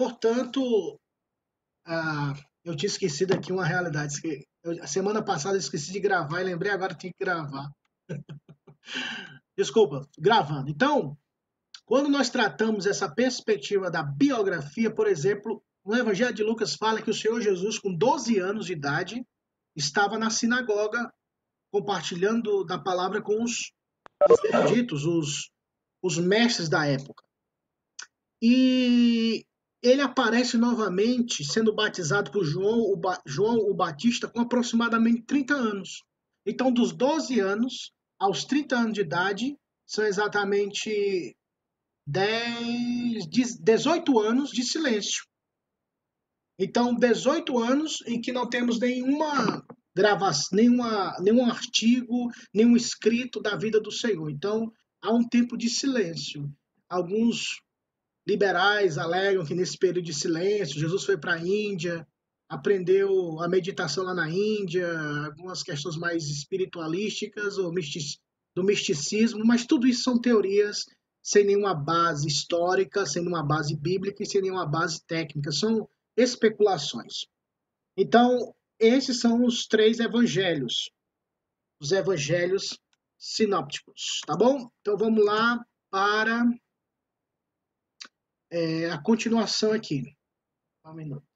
Portanto, ah, eu tinha esquecido aqui uma realidade. Eu, a semana passada eu esqueci de gravar e lembrei agora que tinha que gravar. Desculpa, gravando. Então, quando nós tratamos essa perspectiva da biografia, por exemplo, no Evangelho de Lucas fala que o Senhor Jesus, com 12 anos de idade, estava na sinagoga compartilhando da palavra com os eruditos, os, os mestres da época. E ele aparece novamente sendo batizado por João o, ba João o Batista com aproximadamente 30 anos. Então, dos 12 anos aos 30 anos de idade, são exatamente 10, 18 anos de silêncio. Então, 18 anos em que não temos nenhuma gravação, nenhuma, nenhum artigo, nenhum escrito da vida do Senhor. Então, há um tempo de silêncio. Alguns liberais alegam que nesse período de silêncio, Jesus foi para a Índia, aprendeu a meditação lá na Índia, algumas questões mais espiritualísticas ou do misticismo, mas tudo isso são teorias sem nenhuma base histórica, sem nenhuma base bíblica e sem nenhuma base técnica. São especulações. Então, esses são os três evangelhos, os evangelhos sinópticos, tá bom? Então vamos lá para é, a continuação aqui. Um minuto.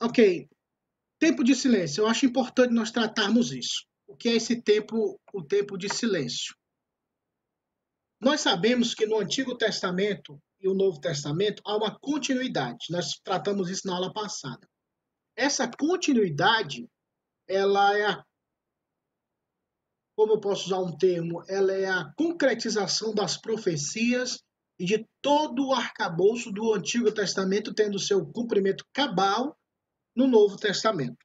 Ok. Tempo de silêncio. Eu acho importante nós tratarmos isso. O que é esse tempo, o tempo de silêncio? Nós sabemos que no Antigo Testamento e o Novo Testamento há uma continuidade. Nós tratamos isso na aula passada. Essa continuidade, ela é a como eu posso usar um termo, ela é a concretização das profecias e de todo o arcabouço do Antigo Testamento tendo seu cumprimento cabal no Novo Testamento.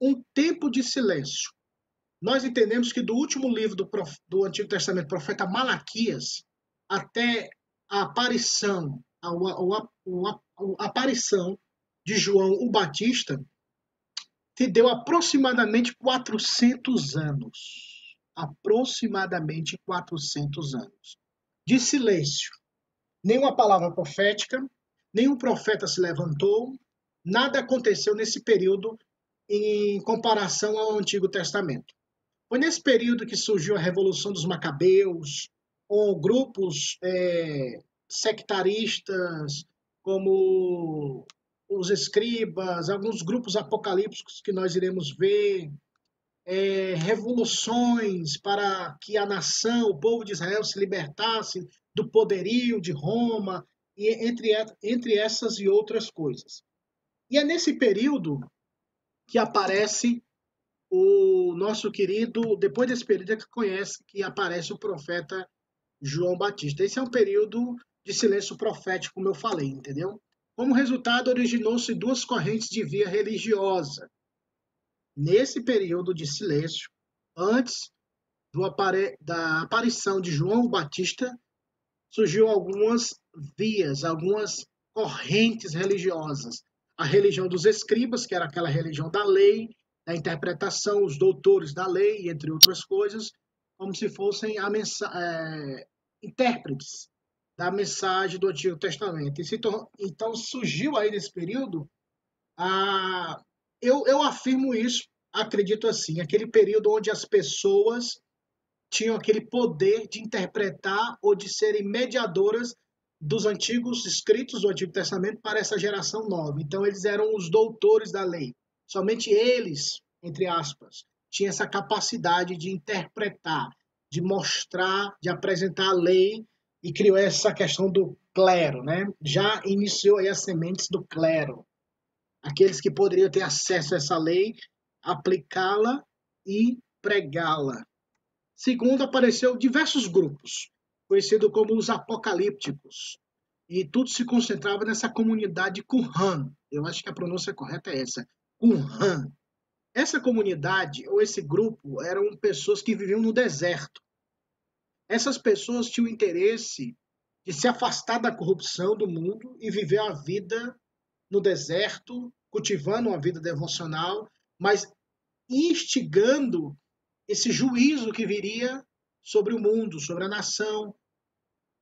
Um tempo de silêncio. Nós entendemos que do último livro do, do Antigo Testamento, profeta Malaquias, até a aparição, a, a, a, a aparição de João o Batista, se deu aproximadamente 400 anos. Aproximadamente 400 anos. De silêncio. Nenhuma palavra profética, nenhum profeta se levantou, nada aconteceu nesse período em comparação ao Antigo Testamento. Foi nesse período que surgiu a Revolução dos Macabeus, ou grupos é, sectaristas, como os escribas, alguns grupos apocalípticos que nós iremos ver, é, revoluções para que a nação, o povo de Israel se libertasse do poderio de Roma, e entre, entre essas e outras coisas. E é nesse período que aparece o nosso querido, depois desse período é que conhece que aparece o profeta João Batista. Esse é um período de silêncio profético, como eu falei, entendeu? Como resultado, originou-se duas correntes de via religiosa. Nesse período de silêncio, antes apare... da aparição de João Batista, surgiu algumas vias, algumas correntes religiosas. A religião dos escribas, que era aquela religião da lei, da interpretação, os doutores da lei, entre outras coisas, como se fossem a é, intérpretes da mensagem do Antigo Testamento. então surgiu aí nesse período, a, eu, eu afirmo isso, acredito assim, aquele período onde as pessoas tinham aquele poder de interpretar ou de serem mediadoras dos antigos escritos do Antigo Testamento para essa geração nova. Então eles eram os doutores da lei. Somente eles, entre aspas, tinha essa capacidade de interpretar, de mostrar, de apresentar a lei e criou essa questão do clero, né? Já iniciou aí as sementes do clero. Aqueles que poderiam ter acesso a essa lei, aplicá-la e pregá-la. Segundo, apareceu diversos grupos, conhecidos como os apocalípticos. E tudo se concentrava nessa comunidade Qumran. Eu acho que a pronúncia correta é essa, Qumran. Essa comunidade ou esse grupo eram pessoas que viviam no deserto. Essas pessoas tinham interesse de se afastar da corrupção do mundo e viver a vida no deserto, cultivando uma vida devocional, mas instigando esse juízo que viria sobre o mundo, sobre a nação,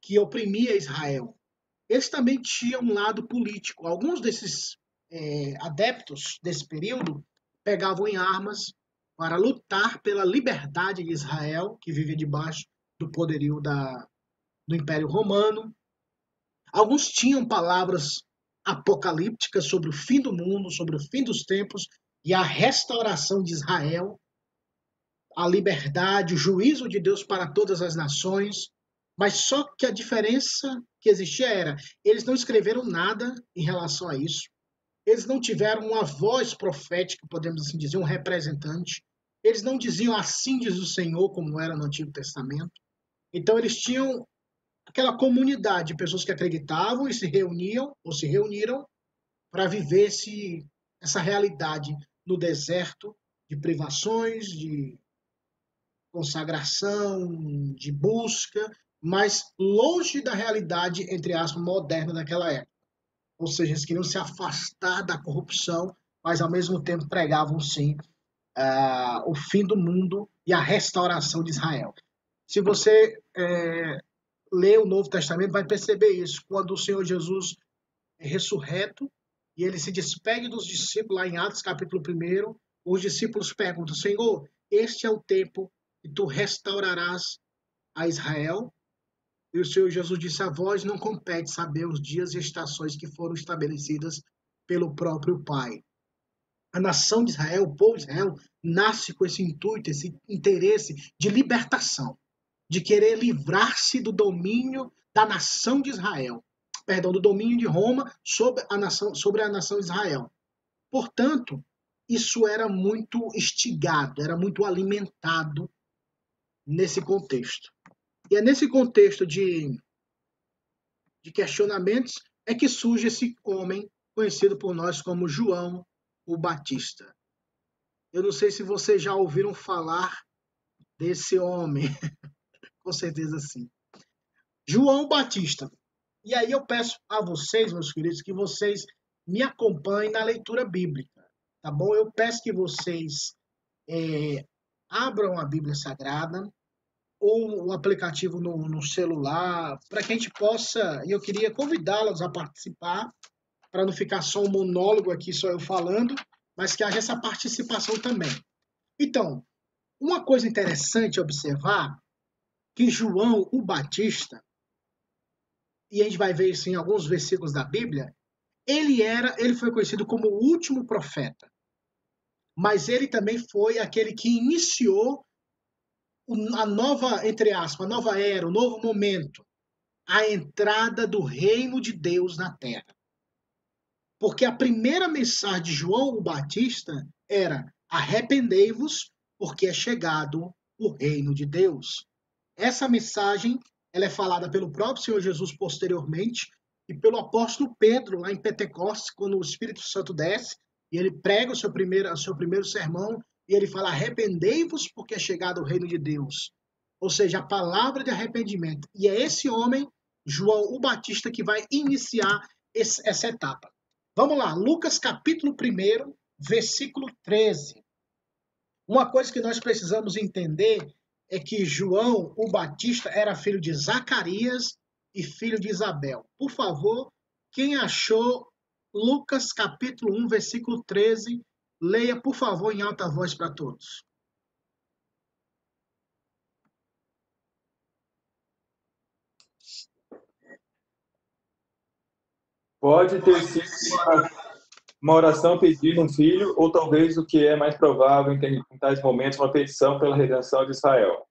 que oprimia Israel. Eles também tinham um lado político. Alguns desses é, adeptos desse período pegavam em armas para lutar pela liberdade de Israel, que vivia debaixo do poderio da, do Império Romano. Alguns tinham palavras apocalípticas sobre o fim do mundo, sobre o fim dos tempos e a restauração de Israel, a liberdade, o juízo de Deus para todas as nações. Mas só que a diferença que existia era, eles não escreveram nada em relação a isso. Eles não tiveram uma voz profética, podemos assim dizer, um representante. Eles não diziam assim diz o Senhor, como era no Antigo Testamento. Então eles tinham aquela comunidade de pessoas que acreditavam e se reuniam ou se reuniram para viver esse, essa realidade no deserto de privações, de consagração, de busca, mas longe da realidade, entre aspas, moderna daquela época. Ou seja, eles queriam se afastar da corrupção, mas ao mesmo tempo pregavam sim uh, o fim do mundo e a restauração de Israel. Se você é, lê o Novo Testamento, vai perceber isso. Quando o Senhor Jesus é ressurreto e ele se despede dos discípulos, lá em Atos capítulo 1, os discípulos perguntam: Senhor, este é o tempo que tu restaurarás a Israel? E o Senhor Jesus disse: A vós não compete saber os dias e estações que foram estabelecidas pelo próprio Pai. A nação de Israel, o povo de Israel, nasce com esse intuito, esse interesse de libertação de querer livrar-se do domínio da nação de Israel, perdão, do domínio de Roma sobre a nação, sobre a nação de Israel. Portanto, isso era muito instigado, era muito alimentado nesse contexto. E é nesse contexto de, de questionamentos é que surge esse homem conhecido por nós como João o Batista. Eu não sei se vocês já ouviram falar desse homem. Com certeza sim. João Batista. E aí eu peço a vocês, meus queridos, que vocês me acompanhem na leitura bíblica, tá bom? Eu peço que vocês é, abram a Bíblia Sagrada ou o aplicativo no, no celular, para que a gente possa, e eu queria convidá-los a participar, para não ficar só um monólogo aqui, só eu falando, mas que haja essa participação também. Então, uma coisa interessante observar que João o Batista, e a gente vai ver isso em alguns versículos da Bíblia, ele era, ele foi conhecido como o último profeta. Mas ele também foi aquele que iniciou a nova, entre aspas, a nova era, o novo momento, a entrada do reino de Deus na terra. Porque a primeira mensagem de João o Batista era: arrependei-vos, porque é chegado o reino de Deus. Essa mensagem ela é falada pelo próprio Senhor Jesus posteriormente e pelo apóstolo Pedro lá em Pentecostes, quando o Espírito Santo desce e ele prega o seu primeiro, o seu primeiro sermão e ele fala: arrependei-vos porque é chegado o reino de Deus. Ou seja, a palavra de arrependimento. E é esse homem, João o Batista, que vai iniciar esse, essa etapa. Vamos lá, Lucas capítulo 1, versículo 13. Uma coisa que nós precisamos entender é que João, o Batista, era filho de Zacarias e filho de Isabel. Por favor, quem achou Lucas capítulo 1, versículo 13, leia, por favor, em alta voz para todos. Pode ter sido uma oração pedindo um filho, ou talvez o que é mais provável em tais momentos, uma petição pela redenção de Israel.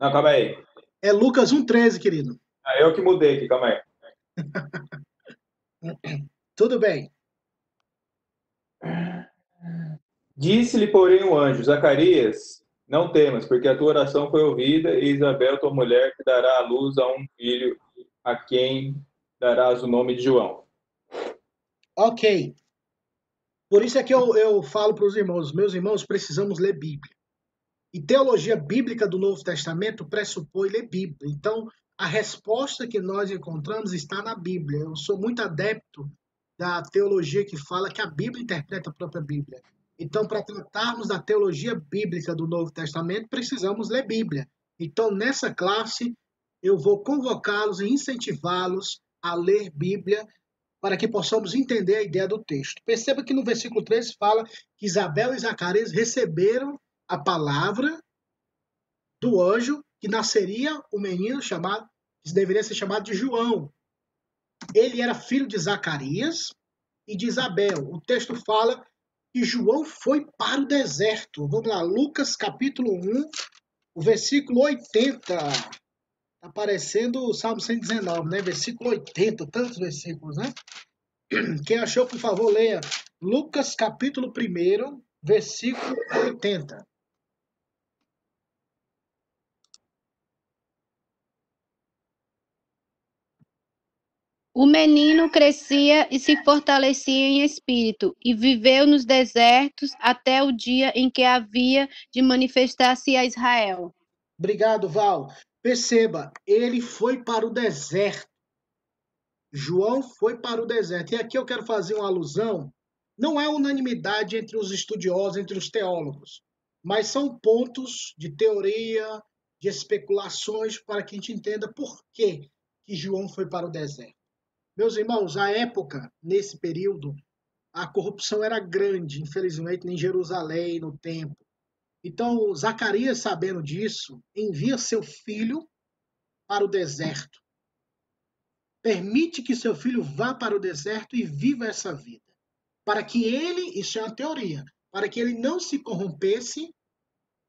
Não, calma aí. É Lucas 1,13, querido. Ah, eu que mudei aqui, calma aí. Tudo bem. Disse-lhe, porém, o anjo, Zacarias, não temas, porque a tua oração foi ouvida, e Isabel, tua mulher, te dará à luz a um filho, a quem darás o nome de João. Ok. Por isso é que eu, eu falo para os irmãos, meus irmãos, precisamos ler Bíblia. E teologia bíblica do Novo Testamento pressupõe ler Bíblia. Então, a resposta que nós encontramos está na Bíblia. Eu sou muito adepto da teologia que fala que a Bíblia interpreta a própria Bíblia. Então, para tratarmos da teologia bíblica do Novo Testamento, precisamos ler Bíblia. Então, nessa classe, eu vou convocá-los e incentivá-los a ler Bíblia para que possamos entender a ideia do texto. Perceba que no versículo 13 fala que Isabel e Zacarias receberam a palavra do anjo que nasceria o menino chamado, que deveria ser chamado de João. Ele era filho de Zacarias e de Isabel. O texto fala que João foi para o deserto. Vamos lá, Lucas capítulo 1, o versículo 80. Aparecendo o Salmo 119, né? Versículo 80, tantos versículos, né? Quem achou, por favor, leia Lucas capítulo 1, versículo 80. O menino crescia e se fortalecia em espírito, e viveu nos desertos até o dia em que havia de manifestar-se a Israel. Obrigado, Val. Perceba, ele foi para o deserto. João foi para o deserto. E aqui eu quero fazer uma alusão. Não é unanimidade entre os estudiosos, entre os teólogos, mas são pontos de teoria, de especulações, para que a gente entenda por que, que João foi para o deserto. Meus irmãos, a época, nesse período, a corrupção era grande, infelizmente, em Jerusalém, no templo. Então, Zacarias, sabendo disso, envia seu filho para o deserto. Permite que seu filho vá para o deserto e viva essa vida. Para que ele, isso é uma teoria, para que ele não se corrompesse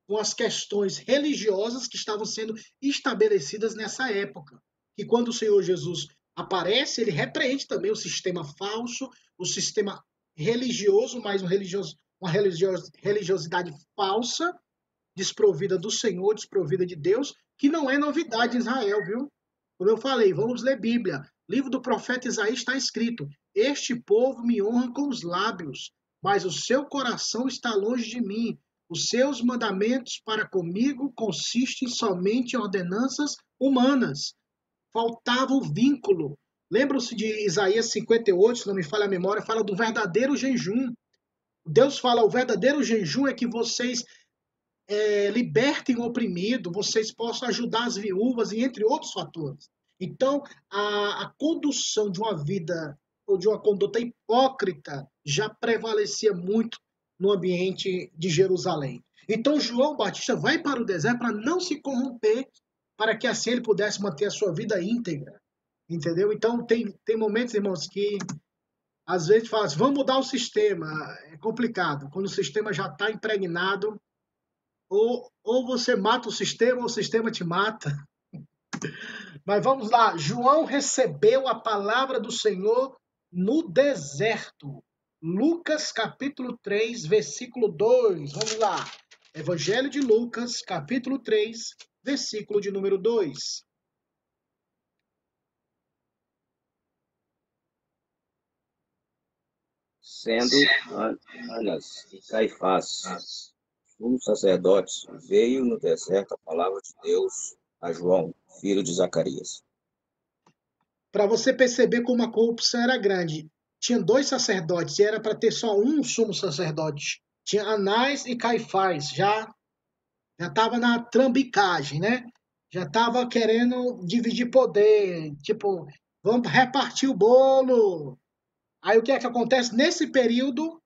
com as questões religiosas que estavam sendo estabelecidas nessa época. E quando o Senhor Jesus aparece, ele repreende também o sistema falso, o sistema religioso, mas um religioso, uma religiosidade falsa, desprovida do Senhor, desprovida de Deus, que não é novidade em Israel, viu? Como eu falei, vamos ler Bíblia. Livro do profeta Isaías está escrito: Este povo me honra com os lábios, mas o seu coração está longe de mim. Os seus mandamentos para comigo consistem somente em ordenanças humanas faltava o vínculo. Lembram-se de Isaías 58, se não me falha a memória, fala do verdadeiro jejum. Deus fala: o verdadeiro jejum é que vocês é, libertem o oprimido, vocês possam ajudar as viúvas e entre outros fatores. Então, a, a condução de uma vida ou de uma conduta hipócrita já prevalecia muito no ambiente de Jerusalém. Então, João Batista vai para o deserto para não se corromper para que assim ele pudesse manter a sua vida íntegra. Entendeu? Então, tem, tem momentos, irmãos, que às vezes fala assim, vamos mudar o sistema. É complicado. Quando o sistema já está impregnado, ou, ou você mata o sistema, ou o sistema te mata. Mas vamos lá. João recebeu a palavra do Senhor no deserto. Lucas capítulo 3, versículo 2. Vamos lá. Evangelho de Lucas, capítulo 3, versículo de número 2. Sendo Anas e Caifás, sumos sacerdotes, veio no deserto a palavra de Deus a João, filho de Zacarias. Para você perceber como a corrupção era grande, tinha dois sacerdotes e era para ter só um sumo sacerdote. Tinha Anás e Caifás, já já estava na trambicagem, né? Já estava querendo dividir poder, tipo, vamos repartir o bolo. Aí o que é que acontece? Nesse período,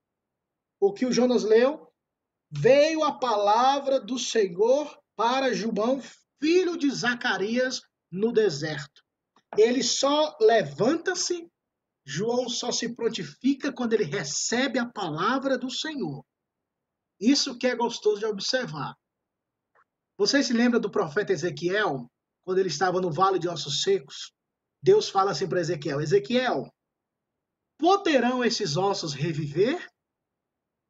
o que o Jonas leu, veio a palavra do Senhor para João, filho de Zacarias, no deserto. Ele só levanta-se, João só se prontifica quando ele recebe a palavra do Senhor. Isso que é gostoso de observar. Você se lembra do profeta Ezequiel, quando ele estava no vale de ossos secos? Deus fala assim para Ezequiel: Ezequiel, poderão esses ossos reviver?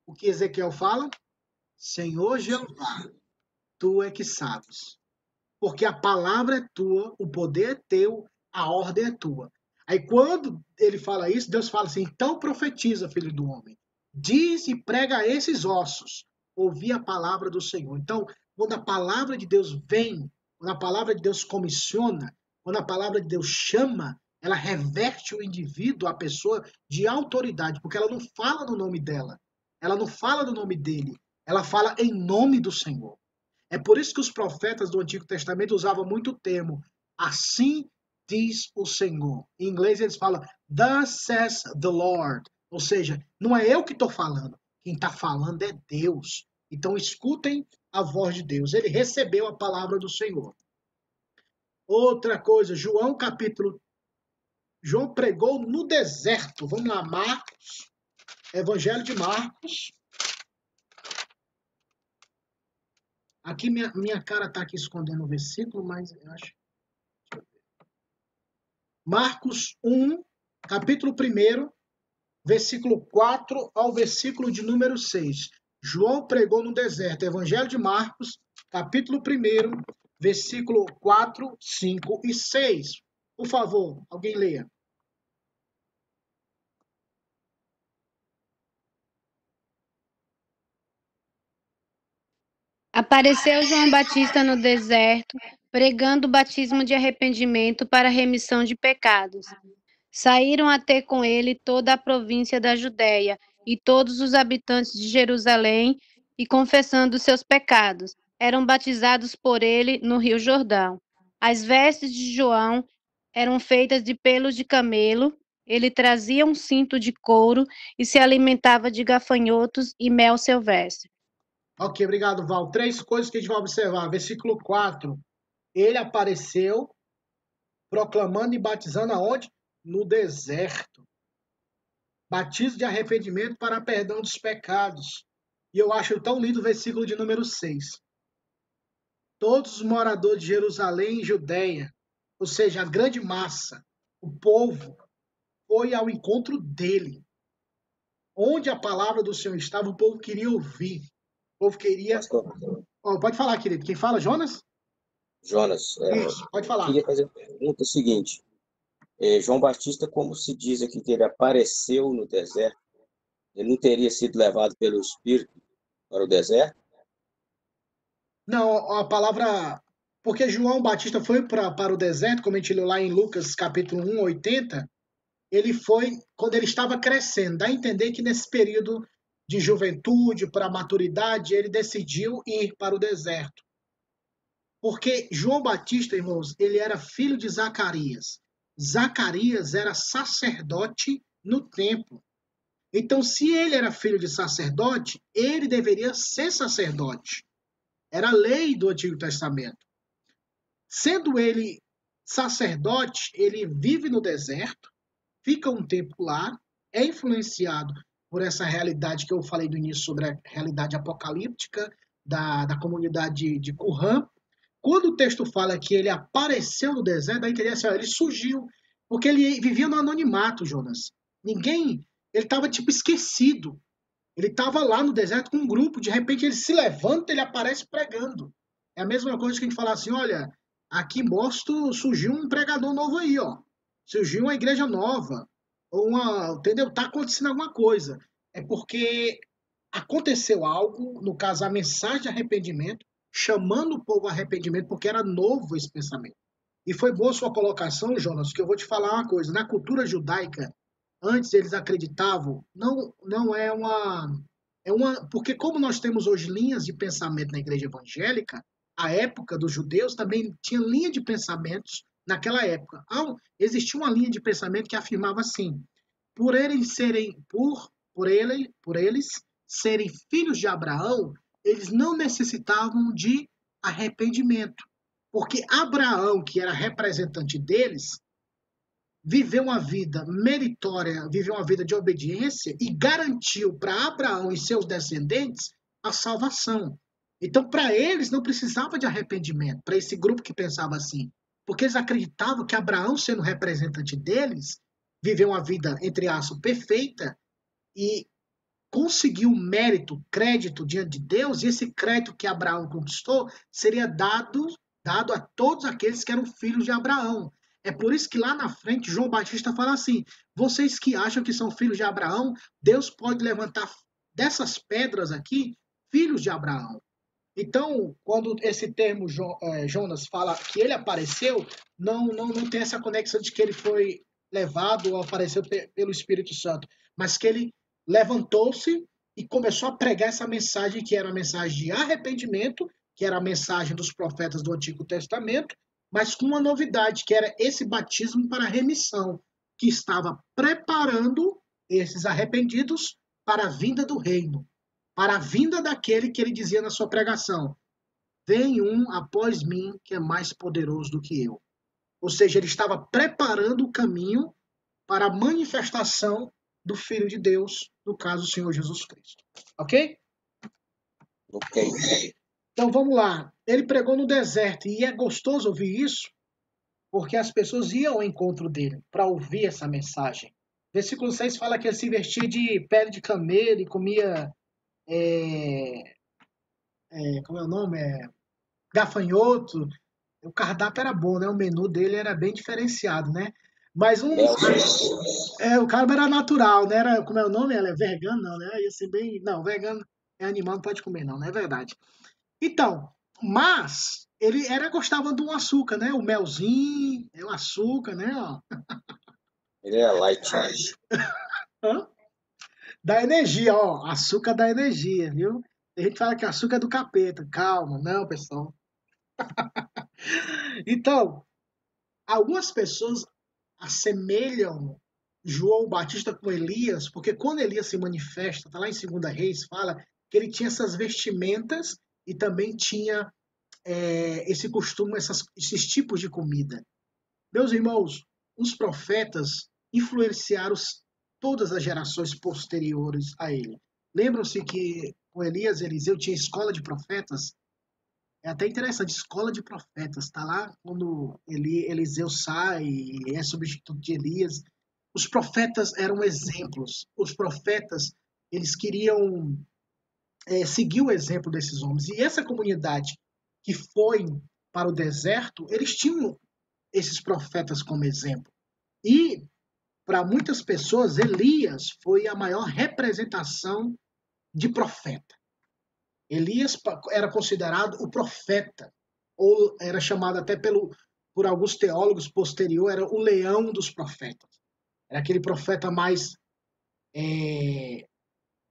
O que Ezequiel fala? Senhor Jeová, tu é que sabes. Porque a palavra é tua, o poder é teu, a ordem é tua. Aí quando ele fala isso, Deus fala assim: então profetiza, filho do homem. Diz e prega a esses ossos. Ouvi a palavra do Senhor. Então, quando a palavra de Deus vem, quando a palavra de Deus comissiona, quando a palavra de Deus chama, ela reverte o indivíduo, a pessoa, de autoridade, porque ela não fala no nome dela, ela não fala no nome dele, ela fala em nome do Senhor. É por isso que os profetas do Antigo Testamento usavam muito o termo Assim diz o Senhor. Em inglês eles falam, Thus says the Lord. Ou seja, não é eu que estou falando, quem está falando é Deus. Então escutem a voz de Deus. Ele recebeu a palavra do Senhor. Outra coisa, João capítulo. João pregou no deserto. Vamos lá, Marcos. Evangelho de Marcos. Aqui minha, minha cara está aqui escondendo o versículo, mas eu acho. Marcos 1, capítulo 1, versículo 4 ao versículo de número 6. João pregou no deserto. Evangelho de Marcos, capítulo 1, versículo 4, 5 e 6. Por favor, alguém leia. Apareceu João Batista no deserto, pregando o batismo de arrependimento para remissão de pecados. Saíram a ter com ele toda a província da Judéia e todos os habitantes de Jerusalém, e confessando seus pecados, eram batizados por ele no Rio Jordão. As vestes de João eram feitas de pelos de camelo, ele trazia um cinto de couro e se alimentava de gafanhotos e mel silvestre. Ok, obrigado, Val. Três coisas que a gente vai observar. Versículo 4. Ele apareceu proclamando e batizando aonde? No deserto. Batismo de arrependimento para perdão dos pecados. E eu acho tão lindo o versículo de número 6. Todos os moradores de Jerusalém e Judéia, ou seja, a grande massa, o povo, foi ao encontro dele. Onde a palavra do Senhor estava, o povo queria ouvir. O povo queria. Oh, pode falar, querido. Quem fala, Jonas? Jonas, é, Isso, pode falar. queria fazer a pergunta seguinte. É, João Batista, como se diz aqui que ele apareceu no deserto, ele não teria sido levado pelo Espírito para o deserto? Não, a palavra. Porque João Batista foi pra, para o deserto, como a gente leu lá em Lucas capítulo 1, 80, ele foi quando ele estava crescendo. Dá a entender que nesse período de juventude para maturidade, ele decidiu ir para o deserto. Porque João Batista, irmãos, ele era filho de Zacarias. Zacarias era sacerdote no templo. Então, se ele era filho de sacerdote, ele deveria ser sacerdote. Era a lei do Antigo Testamento. Sendo ele sacerdote, ele vive no deserto, fica um tempo lá, é influenciado por essa realidade que eu falei no início sobre a realidade apocalíptica da, da comunidade de Qumran. Quando o texto fala que ele apareceu no deserto, dá a entender assim, ó, ele surgiu, porque ele vivia no anonimato, Jonas. Ninguém, ele estava tipo esquecido. Ele estava lá no deserto com um grupo, de repente ele se levanta, ele aparece pregando. É a mesma coisa que a gente falar assim, olha, aqui em Boston surgiu um pregador novo aí, ó. Surgiu uma igreja nova uma, entendeu? Tá acontecendo alguma coisa. É porque aconteceu algo, no caso a mensagem de arrependimento, chamando o povo a arrependimento, porque era novo esse pensamento. E foi boa sua colocação, Jonas, que eu vou te falar uma coisa. Na cultura judaica, antes eles acreditavam, não, não é uma. É uma. Porque, como nós temos hoje linhas de pensamento na igreja evangélica, a época dos judeus também tinha linha de pensamentos naquela época. Existia uma linha de pensamento que afirmava assim: por eles serem por por ele, por eles serem filhos de Abraão, eles não necessitavam de arrependimento, porque Abraão, que era representante deles, viveu uma vida meritória, viveu uma vida de obediência e garantiu para Abraão e seus descendentes a salvação. Então, para eles não precisava de arrependimento, para esse grupo que pensava assim porque eles acreditavam que Abraão, sendo representante deles, viveu uma vida, entre aspas, perfeita e conseguiu mérito, crédito diante de Deus, e esse crédito que Abraão conquistou seria dado, dado a todos aqueles que eram filhos de Abraão. É por isso que lá na frente João Batista fala assim: vocês que acham que são filhos de Abraão, Deus pode levantar dessas pedras aqui filhos de Abraão. Então, quando esse termo é, Jonas fala que ele apareceu, não, não, não tem essa conexão de que ele foi levado ou apareceu pelo Espírito Santo, mas que ele levantou-se e começou a pregar essa mensagem que era a mensagem de arrependimento, que era a mensagem dos profetas do Antigo Testamento, mas com uma novidade, que era esse batismo para remissão, que estava preparando esses arrependidos para a vinda do reino, para a vinda daquele que ele dizia na sua pregação: Vem um após mim que é mais poderoso do que eu. Ou seja, ele estava preparando o caminho para a manifestação do Filho de Deus, no caso, o Senhor Jesus Cristo. Ok? Ok. Então vamos lá. Ele pregou no deserto e é gostoso ouvir isso, porque as pessoas iam ao encontro dele para ouvir essa mensagem. Versículo 6 fala que ele se vestia de pele de camelo e comia. É, é, como é o nome? É, gafanhoto. O cardápio era bom, né? O menu dele era bem diferenciado, né? Mas um. É, o cara era natural, né? Era, como é o nome? Ela é vegano, não, né? Ia ser bem. Não, vegano é animal, não pode comer, não, não é verdade. Então, mas ele era gostava do açúcar, né? O melzinho, é o açúcar, né? Ó. Ele é light. Hã? Dá energia, ó. Açúcar dá energia, viu? A gente fala que açúcar é do capeta. Calma, não, pessoal. então, algumas pessoas assemelham João Batista com Elias, porque quando Elias se manifesta, tá lá em 2 Reis, fala que ele tinha essas vestimentas e também tinha é, esse costume, essas, esses tipos de comida. Meus irmãos, os profetas influenciaram todas as gerações posteriores a ele. Lembram-se que com Elias Eliseu tinha escola de profetas? É até interessante, escola de profetas. Está lá quando Eli, Eliseu sai e é substituto de Elias. Os profetas eram exemplos. Os profetas, eles queriam é, seguir o exemplo desses homens. E essa comunidade que foi para o deserto, eles tinham esses profetas como exemplo. E para muitas pessoas, Elias foi a maior representação de profeta. Elias era considerado o profeta, ou era chamado até pelo, por alguns teólogos posterior, era o leão dos profetas. Era aquele profeta mais é,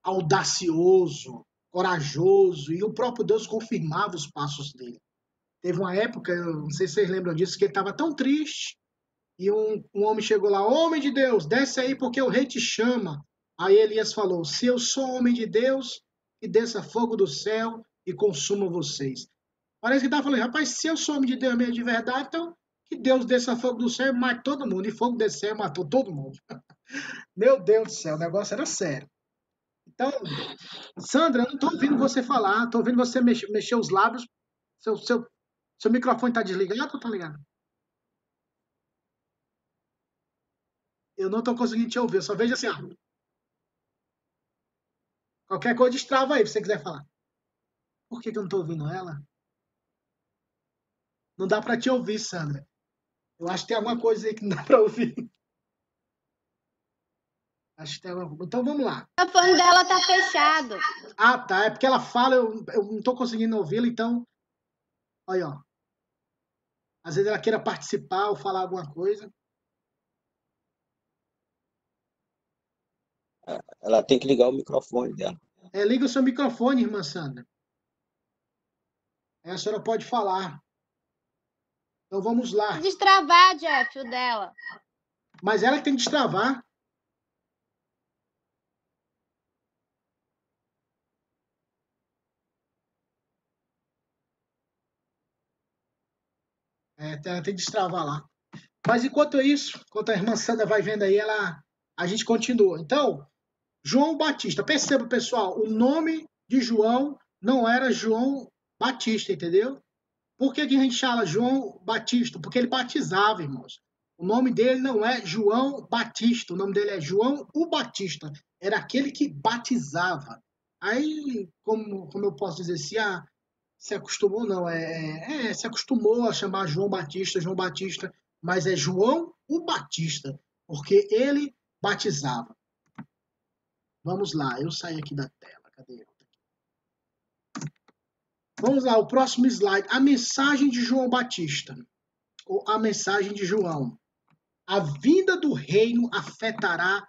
audacioso, corajoso, e o próprio Deus confirmava os passos dele. Teve uma época, não sei se vocês lembram disso, que ele estava tão triste, e um, um homem chegou lá, homem de Deus, desce aí porque o rei te chama. Aí Elias falou, se eu sou homem de Deus, que desça fogo do céu e consuma vocês. Parece que estava falando, rapaz, se eu sou homem de Deus mesmo de verdade, então que Deus desça fogo do céu e mate todo mundo. E fogo desceu e matou todo mundo. Meu Deus do céu, o negócio era sério. Então, Sandra, eu não estou ouvindo você falar, estou ouvindo você mexer, mexer os lábios. Seu, seu, seu microfone está desligado ou está ligado? Eu não estou conseguindo te ouvir, eu só vejo assim, ó. Qualquer coisa destrava aí, se você quiser falar. Por que, que eu não estou ouvindo ela? Não dá para te ouvir, Sandra. Eu acho que tem alguma coisa aí que não dá para ouvir. Acho que tem alguma... Então vamos lá. O fone dela tá fechado. Ah, tá. É porque ela fala, eu, eu não estou conseguindo ouvi-la, então. Olha, ó. Às vezes ela queira participar ou falar alguma coisa. Ela tem que ligar o microfone dela. É, liga o seu microfone, irmã Sandra. Aí a senhora pode falar. Então vamos lá. Destravar, Jeff, o dela. Mas ela tem que destravar. É, ela tem que destravar lá. Mas enquanto isso, enquanto a irmã Sandra vai vendo aí, ela, a gente continua. Então, João Batista. Perceba, pessoal, o nome de João não era João Batista, entendeu? Por que, a gente fala João Batista? Porque ele batizava, irmãos. O nome dele não é João Batista, o nome dele é João o Batista. Era aquele que batizava. Aí, como, como eu posso dizer, se, a, se acostumou, não, é, é, se acostumou a chamar João Batista, João Batista, mas é João o Batista, porque ele batizava. Vamos lá, eu saí aqui da tela. Cadê? Vamos lá, o próximo slide. A mensagem de João Batista. Ou a mensagem de João. A vinda do reino afetará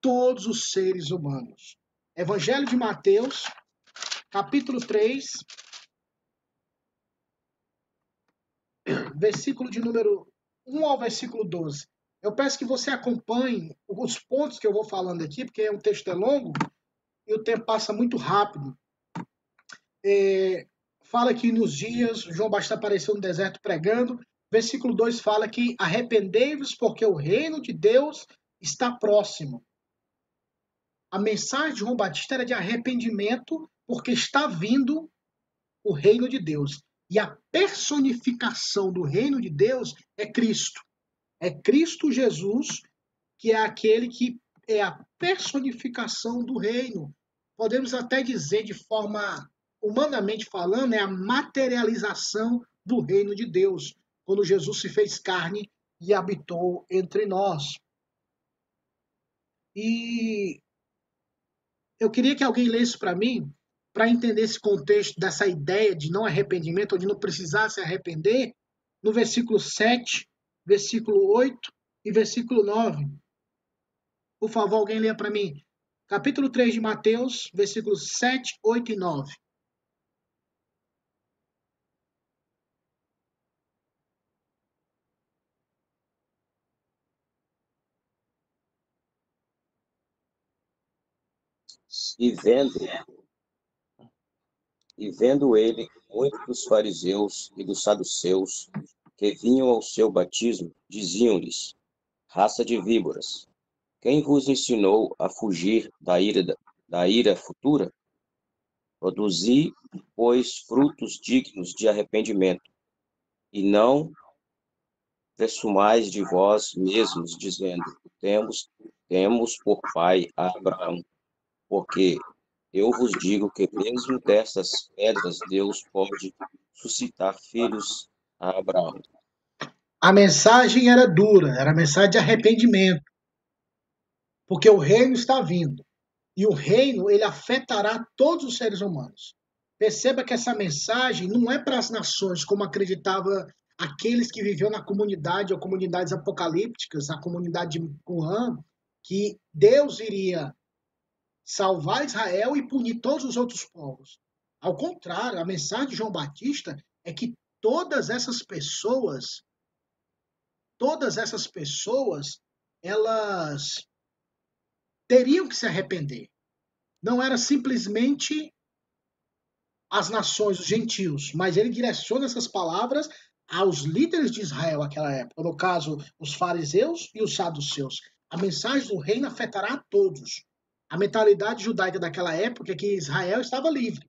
todos os seres humanos. Evangelho de Mateus, capítulo 3. versículo de número 1 ao versículo 12. Eu peço que você acompanhe os pontos que eu vou falando aqui, porque o texto é longo e o tempo passa muito rápido. É, fala que nos dias João Batista apareceu no deserto pregando. Versículo 2 fala que arrependei-vos porque o reino de Deus está próximo. A mensagem de João Batista era de arrependimento porque está vindo o reino de Deus. E a personificação do reino de Deus é Cristo. É Cristo Jesus, que é aquele que é a personificação do reino. Podemos até dizer de forma humanamente falando, é a materialização do reino de Deus, quando Jesus se fez carne e habitou entre nós. E eu queria que alguém lesse para mim, para entender esse contexto dessa ideia de não arrependimento, ou de não precisar se arrepender, no versículo 7, versículo 8 e versículo 9. Por favor, alguém leia para mim. Capítulo 3 de Mateus, versículos 7, 8 e 9. E vendo, e vendo ele muitos dos fariseus e dos saduceus que vinham ao seu batismo, diziam-lhes: Raça de víboras, quem vos ensinou a fugir da ira, da ira futura? Produzi, pois, frutos dignos de arrependimento, e não presumais de vós mesmos, dizendo: Temos, temos por pai a Abraão porque eu vos digo que mesmo dessas pedras Deus pode suscitar filhos a Abraão. A mensagem era dura, era a mensagem de arrependimento. Porque o reino está vindo. E o reino, ele afetará todos os seres humanos. Perceba que essa mensagem não é para as nações, como acreditava aqueles que viviam na comunidade ou comunidades apocalípticas, a comunidade de Qumran, que Deus iria salvar Israel e punir todos os outros povos. Ao contrário, a mensagem de João Batista é que todas essas pessoas, todas essas pessoas, elas teriam que se arrepender. Não era simplesmente as nações, os gentios, mas ele direciona essas palavras aos líderes de Israel naquela época, no caso, os fariseus e os saduceus. A mensagem do reino afetará a todos. A mentalidade judaica daquela época é que Israel estava livre.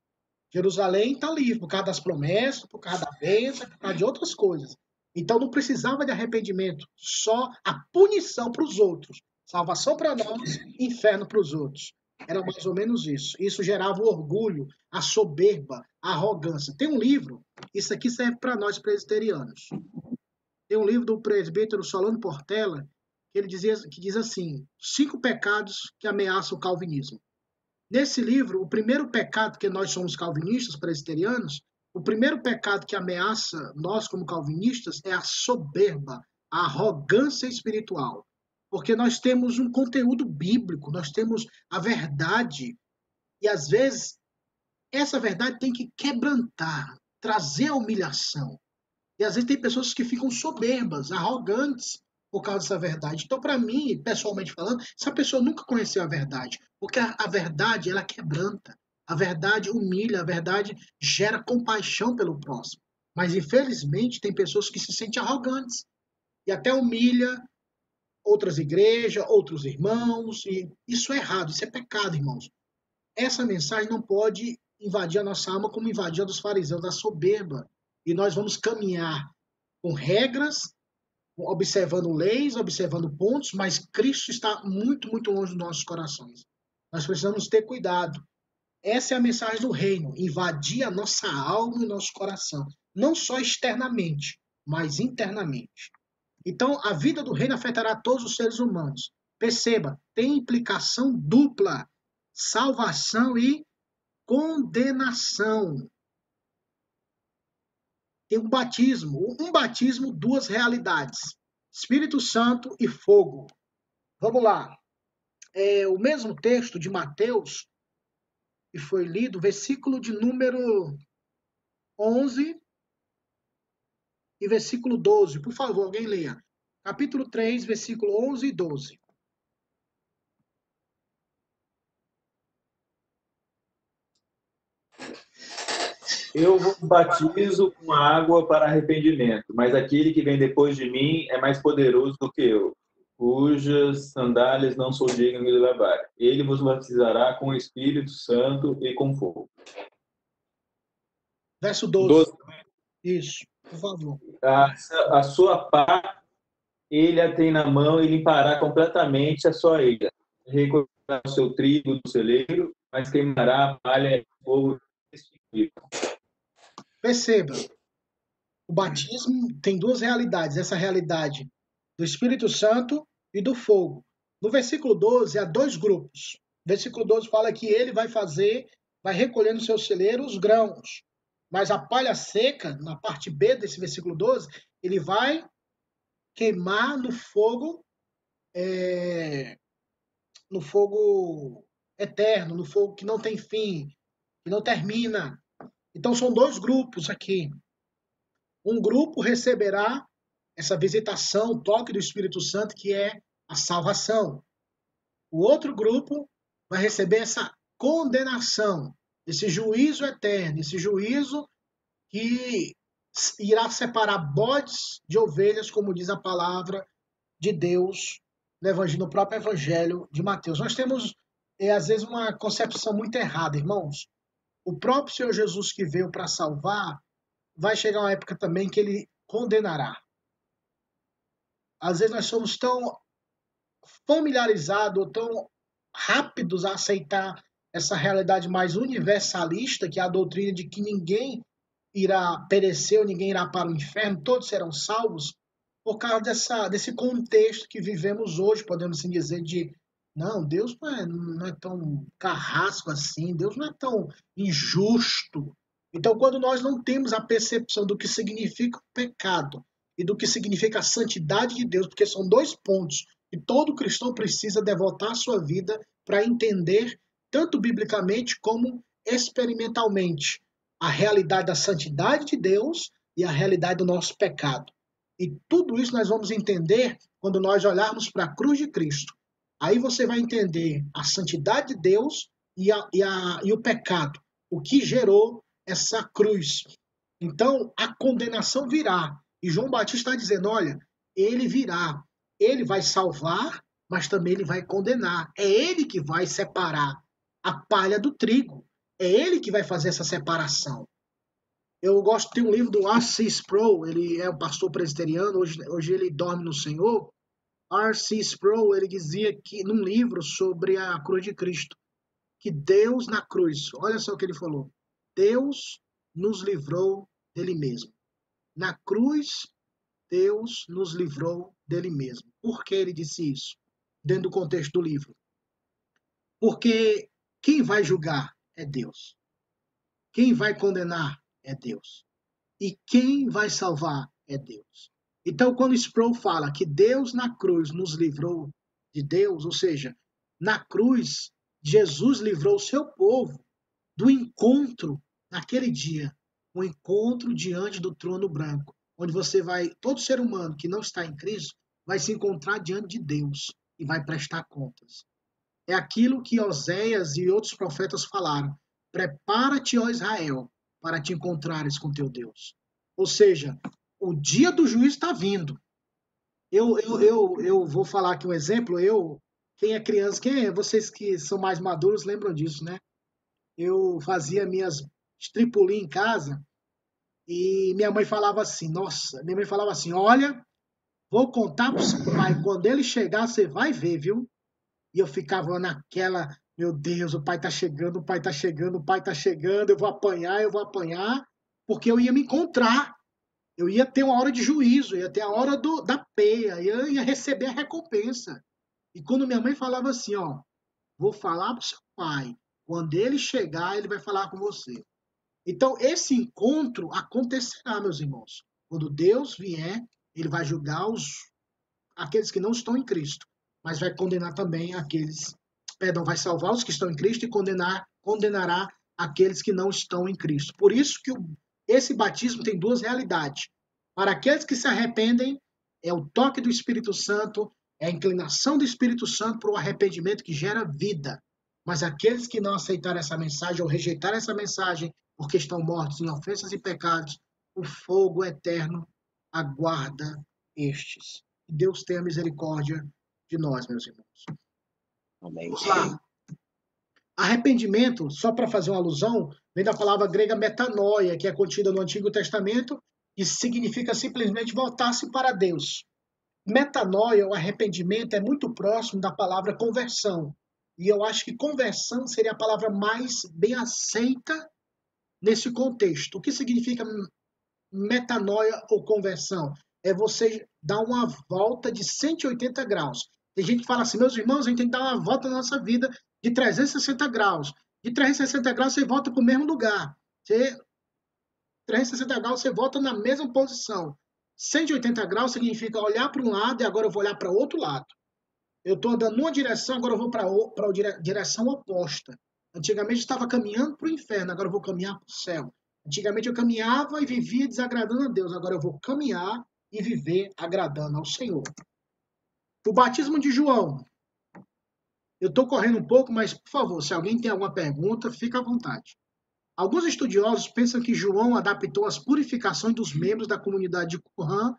Jerusalém está livre por causa das promessas, por causa da bênção, por causa de outras coisas. Então não precisava de arrependimento, só a punição para os outros. Salvação para nós, inferno para os outros. Era mais ou menos isso. Isso gerava o orgulho, a soberba, a arrogância. Tem um livro, isso aqui serve para nós presbiterianos. Tem um livro do presbítero Solano Portela, ele dizia, que diz assim: cinco pecados que ameaçam o calvinismo. Nesse livro, o primeiro pecado que nós somos calvinistas, presbiterianos, o primeiro pecado que ameaça nós como calvinistas é a soberba, a arrogância espiritual. Porque nós temos um conteúdo bíblico, nós temos a verdade, e às vezes essa verdade tem que quebrantar, trazer a humilhação. E às vezes tem pessoas que ficam soberbas, arrogantes, por causa dessa verdade. Então, para mim, pessoalmente falando, essa pessoa nunca conheceu a verdade, porque a, a verdade ela quebranta, a verdade humilha, a verdade gera compaixão pelo próximo. Mas infelizmente tem pessoas que se sentem arrogantes e até humilha outras igrejas, outros irmãos, e isso é errado, isso é pecado, irmãos. Essa mensagem não pode invadir a nossa alma como invadia dos fariseus da soberba. E nós vamos caminhar com regras observando leis, observando pontos, mas Cristo está muito, muito longe dos nossos corações. Nós precisamos ter cuidado. Essa é a mensagem do reino: invadir a nossa alma e nosso coração, não só externamente, mas internamente. Então, a vida do reino afetará todos os seres humanos. Perceba, tem implicação dupla: salvação e condenação tem um batismo. Um batismo, duas realidades: Espírito Santo e fogo. Vamos lá. É o mesmo texto de Mateus, que foi lido, versículo de número 11. e versículo 12. Por favor, alguém leia. Capítulo 3, versículo 11 e 12. Eu batizo com água para arrependimento, mas aquele que vem depois de mim é mais poderoso do que eu, cujas sandálias não sou digno de levar. Ele vos batizará com o Espírito Santo e com fogo. Verso 12. 12. Isso, por favor. A, a sua pá, ele a tem na mão e limpará completamente a sua ilha. Recolherá o seu trigo do celeiro, mas queimará a palha e fogo Perceba, o batismo tem duas realidades. Essa realidade do Espírito Santo e do fogo. No versículo 12, há dois grupos. O versículo 12 fala que ele vai fazer, vai recolher no seu celeiro os grãos. Mas a palha seca, na parte B desse versículo 12, ele vai queimar no fogo, é, no fogo eterno, no fogo que não tem fim, que não termina. Então são dois grupos aqui. Um grupo receberá essa visitação, o toque do Espírito Santo, que é a salvação. O outro grupo vai receber essa condenação, esse juízo eterno, esse juízo que irá separar bodes de ovelhas, como diz a palavra de Deus no, evangelho, no próprio evangelho de Mateus. Nós temos, é, às vezes, uma concepção muito errada, irmãos. O próprio Senhor Jesus que veio para salvar, vai chegar uma época também que ele condenará. Às vezes nós somos tão familiarizados, tão rápidos a aceitar essa realidade mais universalista, que é a doutrina de que ninguém irá perecer, ninguém irá para o inferno, todos serão salvos, por causa dessa, desse contexto que vivemos hoje, podemos assim dizer, de não, Deus não é, não é tão carrasco assim, Deus não é tão injusto. Então, quando nós não temos a percepção do que significa o pecado e do que significa a santidade de Deus, porque são dois pontos que todo cristão precisa devotar a sua vida para entender, tanto biblicamente como experimentalmente, a realidade da santidade de Deus e a realidade do nosso pecado. E tudo isso nós vamos entender quando nós olharmos para a cruz de Cristo Aí você vai entender a santidade de Deus e, a, e, a, e o pecado, o que gerou essa cruz. Então, a condenação virá. E João Batista está dizendo: olha, ele virá, ele vai salvar, mas também ele vai condenar. É ele que vai separar a palha do trigo. É ele que vai fazer essa separação. Eu gosto de um livro do R.C. Sproul, ele é um pastor presbiteriano, hoje, hoje ele dorme no Senhor, R.C. Sproul ele dizia que num livro sobre a cruz de Cristo que Deus na cruz, olha só o que ele falou, Deus nos livrou dele mesmo. Na cruz, Deus nos livrou dele mesmo. Por que ele disse isso? Dentro do contexto do livro. Porque quem vai julgar é Deus. Quem vai condenar é Deus. E quem vai salvar é Deus. Então, quando Sproul fala que Deus na cruz nos livrou de Deus, ou seja, na cruz, Jesus livrou o seu povo do encontro naquele dia, o um encontro diante do trono branco, onde você vai, todo ser humano que não está em Cristo, vai se encontrar diante de Deus e vai prestar contas. É aquilo que Oséias e outros profetas falaram: prepara-te, ó Israel, para te encontrares com teu Deus. Ou seja, o dia do juízo está vindo. Eu, eu, eu, eu vou falar aqui um exemplo. Eu, quem é criança, quem é, vocês que são mais maduros lembram disso, né? Eu fazia minhas estripulim em casa e minha mãe falava assim, nossa, minha mãe falava assim, olha, vou contar pro seu pai, quando ele chegar, você vai ver, viu? E eu ficava naquela, meu Deus, o pai tá chegando, o pai tá chegando, o pai tá chegando, eu vou apanhar, eu vou apanhar, porque eu ia me encontrar eu ia ter uma hora de juízo, ia ter a hora do, da peia, eu ia receber a recompensa. E quando minha mãe falava assim, ó, vou falar para o seu pai, quando ele chegar, ele vai falar com você. Então, esse encontro acontecerá, meus irmãos. Quando Deus vier, ele vai julgar os, aqueles que não estão em Cristo, mas vai condenar também aqueles, perdão, vai salvar os que estão em Cristo e condenar, condenará aqueles que não estão em Cristo. Por isso que o esse batismo tem duas realidades. Para aqueles que se arrependem, é o toque do Espírito Santo, é a inclinação do Espírito Santo para o arrependimento que gera vida. Mas aqueles que não aceitaram essa mensagem ou rejeitaram essa mensagem porque estão mortos em ofensas e pecados, o fogo eterno aguarda estes. Que Deus tenha misericórdia de nós, meus irmãos. Amém. Vamos lá. Arrependimento, só para fazer uma alusão, vem da palavra grega metanoia, que é contida no Antigo Testamento, e significa simplesmente voltar-se para Deus. Metanoia, o arrependimento, é muito próximo da palavra conversão. E eu acho que conversão seria a palavra mais bem aceita nesse contexto. O que significa metanoia ou conversão? É você dar uma volta de 180 graus. Tem gente que fala assim, meus irmãos, a gente tem que dar uma volta na nossa vida de 360 graus. De 360 graus você volta para o mesmo lugar. Você, 360 graus você volta na mesma posição. 180 graus significa olhar para um lado e agora eu vou olhar para outro lado. Eu estou andando numa direção, agora eu vou para a direção oposta. Antigamente estava caminhando para o inferno, agora eu vou caminhar para o céu. Antigamente eu caminhava e vivia desagradando a Deus, agora eu vou caminhar e viver agradando ao Senhor. O batismo de João. Eu estou correndo um pouco, mas, por favor, se alguém tem alguma pergunta, fica à vontade. Alguns estudiosos pensam que João adaptou as purificações dos membros da comunidade de Qumran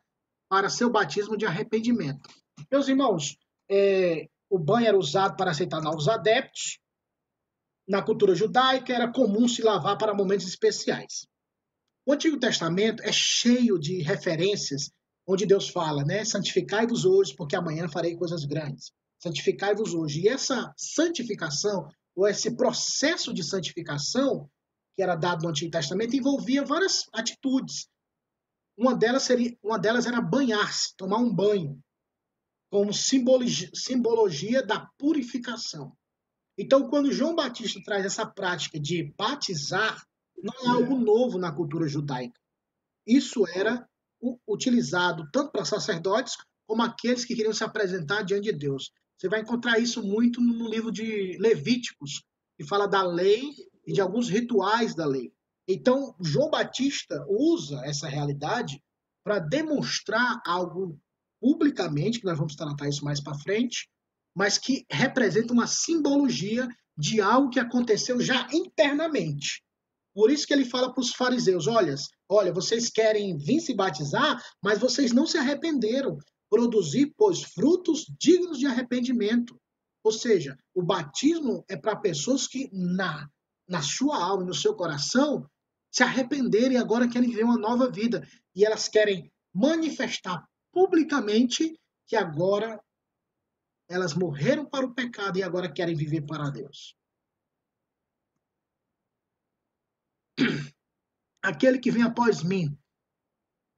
para seu batismo de arrependimento. Meus irmãos, é, o banho era usado para aceitar novos adeptos. Na cultura judaica, era comum se lavar para momentos especiais. O Antigo Testamento é cheio de referências onde Deus fala, né? Santificai-vos hoje, porque amanhã farei coisas grandes. Santificai-vos hoje. E essa santificação, ou esse processo de santificação que era dado no Antigo Testamento, envolvia várias atitudes. Uma delas, seria, uma delas era banhar-se, tomar um banho, como simbologia, simbologia da purificação. Então, quando João Batista traz essa prática de batizar, não é algo novo na cultura judaica. Isso era utilizado tanto para sacerdotes como aqueles que queriam se apresentar diante de Deus. Você vai encontrar isso muito no livro de Levíticos, que fala da lei e de alguns rituais da lei. Então, João Batista usa essa realidade para demonstrar algo publicamente, que nós vamos tratar isso mais para frente, mas que representa uma simbologia de algo que aconteceu já internamente. Por isso que ele fala para os fariseus: olha, olha, vocês querem vir se batizar, mas vocês não se arrependeram. Produzir, pois, frutos dignos de arrependimento. Ou seja, o batismo é para pessoas que, na, na sua alma, no seu coração, se arrependeram e agora querem viver uma nova vida. E elas querem manifestar publicamente que agora elas morreram para o pecado e agora querem viver para Deus. aquele que vem após mim.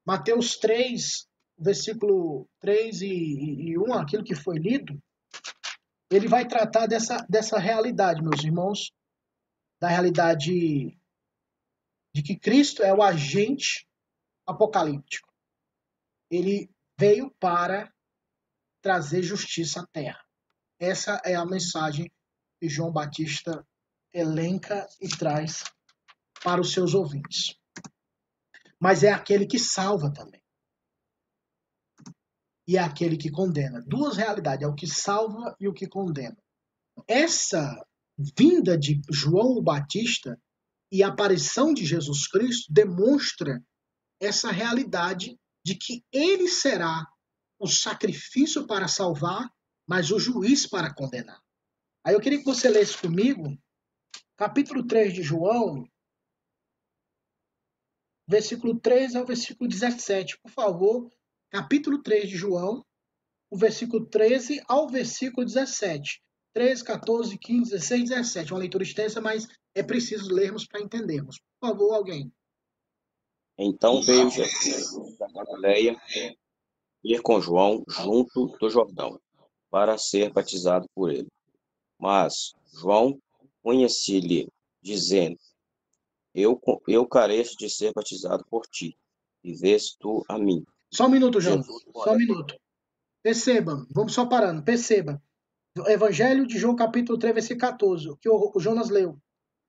Mateus 3, versículo 3 e, e 1, aquilo que foi lido, ele vai tratar dessa, dessa realidade, meus irmãos, da realidade de que Cristo é o agente apocalíptico. Ele veio para trazer justiça à terra. Essa é a mensagem que João Batista elenca e traz para os seus ouvintes. Mas é aquele que salva também. E é aquele que condena. Duas realidades, é o que salva e o que condena. Essa vinda de João o Batista e a aparição de Jesus Cristo demonstra essa realidade de que ele será o sacrifício para salvar, mas o juiz para condenar. Aí eu queria que você lesse comigo, capítulo 3 de João, versículo 3 ao versículo 17. Por favor, capítulo 3 de João, o versículo 13 ao versículo 17. 13, 14, 15, 16, 17. Uma leitura extensa, mas é preciso lermos para entendermos. Por favor, alguém. Então veio Jesus da Galileia ir com João junto do Jordão, para ser batizado por ele. Mas João conhecia-lhe, dizendo: eu, eu careço de ser batizado por ti, e vês tu a mim. Só um minuto, João. Só um minuto. Perceba, vamos só parando. Perceba. Evangelho de João, capítulo 3, versículo 14, que o, Jonas leu.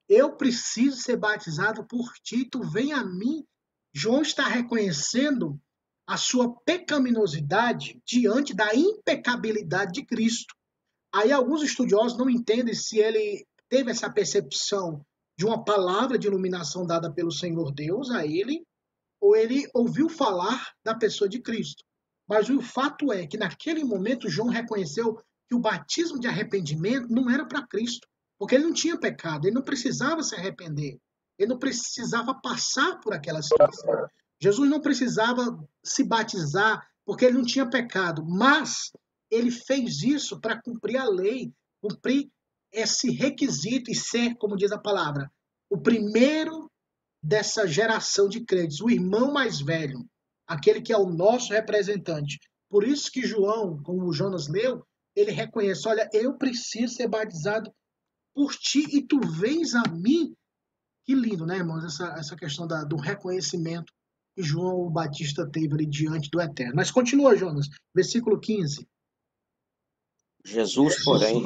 Eu preciso ser batizado por ti, tu vem a mim. João está reconhecendo a sua pecaminosidade diante da impecabilidade de Cristo. Aí alguns estudiosos não entendem se ele teve essa percepção de uma palavra de iluminação dada pelo Senhor Deus a ele, ou ele ouviu falar da pessoa de Cristo. Mas o fato é que naquele momento João reconheceu que o batismo de arrependimento não era para Cristo, porque ele não tinha pecado, ele não precisava se arrepender, ele não precisava passar por aquela situação. Jesus não precisava se batizar porque ele não tinha pecado, mas ele fez isso para cumprir a lei, cumprir esse requisito e ser, como diz a palavra, o primeiro dessa geração de crentes, o irmão mais velho, aquele que é o nosso representante. Por isso que João, como o Jonas leu, ele reconhece: olha, eu preciso ser batizado por ti e tu vens a mim. Que lindo, né, irmãos? Essa, essa questão da, do reconhecimento que João Batista teve ali diante do Eterno. Mas continua, Jonas, versículo 15. Jesus, porém,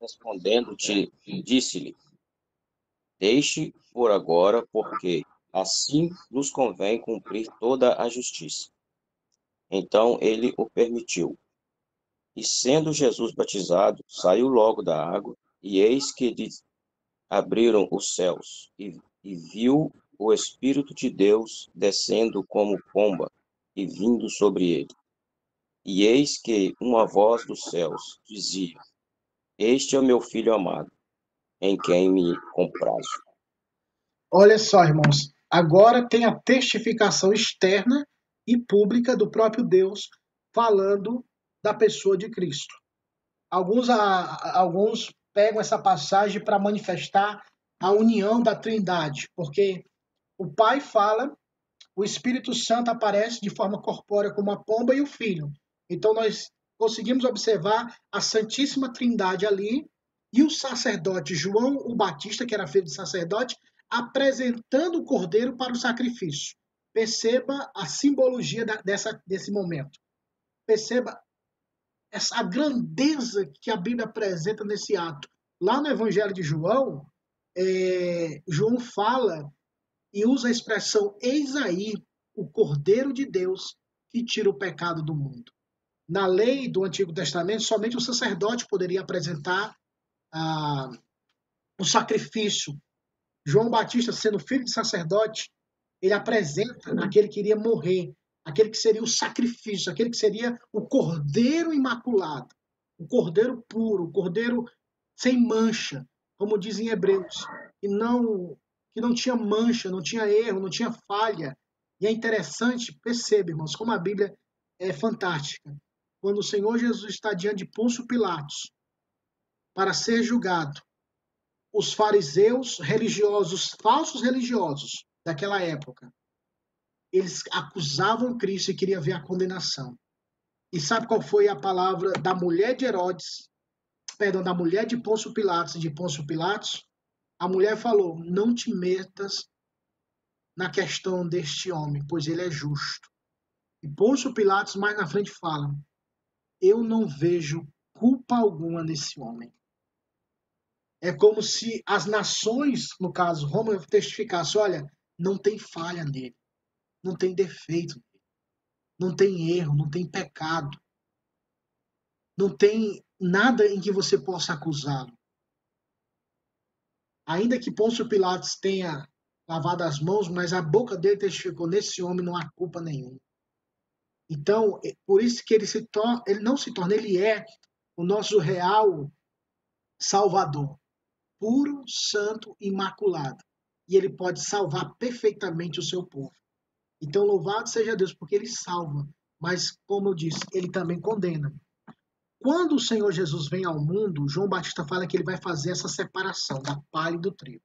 respondendo-te, disse-lhe: Deixe por agora, porque assim nos convém cumprir toda a justiça. Então ele o permitiu. E sendo Jesus batizado, saiu logo da água, e eis que lhe abriram os céus, e, e viu o Espírito de Deus descendo como pomba e vindo sobre ele. E eis que uma voz dos céus dizia: Este é o meu filho amado, em quem me comprazo. Olha só, irmãos, agora tem a testificação externa e pública do próprio Deus falando da pessoa de Cristo. Alguns, a, alguns pegam essa passagem para manifestar a união da Trindade, porque o Pai fala, o Espírito Santo aparece de forma corpórea como a pomba e o Filho. Então nós conseguimos observar a Santíssima Trindade ali e o sacerdote João o Batista, que era filho de sacerdote, apresentando o cordeiro para o sacrifício. Perceba a simbologia da, dessa, desse momento. Perceba essa grandeza que a Bíblia apresenta nesse ato. Lá no Evangelho de João, é, João fala e usa a expressão eis aí o Cordeiro de Deus que tira o pecado do mundo. Na lei do Antigo Testamento, somente o sacerdote poderia apresentar o sacrifício. João Batista, sendo filho de sacerdote, ele apresenta aquele que iria morrer, aquele que seria o sacrifício, aquele que seria o cordeiro imaculado, o cordeiro puro, o cordeiro sem mancha, como dizem Hebreus, que não que não tinha mancha, não tinha erro, não tinha falha. E é interessante, percebe, irmãos, como a Bíblia é fantástica. Quando o Senhor Jesus está diante de Pôncio Pilatos para ser julgado, os fariseus religiosos, falsos religiosos daquela época, eles acusavam Cristo e queriam ver a condenação. E sabe qual foi a palavra da mulher de Herodes, perdão, da mulher de Pôncio Pilatos de Pôncio Pilatos? A mulher falou: Não te metas na questão deste homem, pois ele é justo. E Pôncio Pilatos mais na frente fala: Eu não vejo culpa alguma nesse homem. É como se as nações, no caso Roma, testificassem: olha, não tem falha nele não tem defeito, não tem erro, não tem pecado, não tem nada em que você possa acusá-lo. Ainda que Pôncio Pilatos tenha lavado as mãos, mas a boca dele testificou: nesse homem não há culpa nenhuma. Então, é por isso que ele, se torna, ele não se torna, ele é o nosso real Salvador, puro, santo, imaculado. E ele pode salvar perfeitamente o seu povo. Então, louvado seja Deus, porque ele salva, mas, como eu disse, ele também condena. Quando o Senhor Jesus vem ao mundo, João Batista fala que ele vai fazer essa separação da palha e do trigo.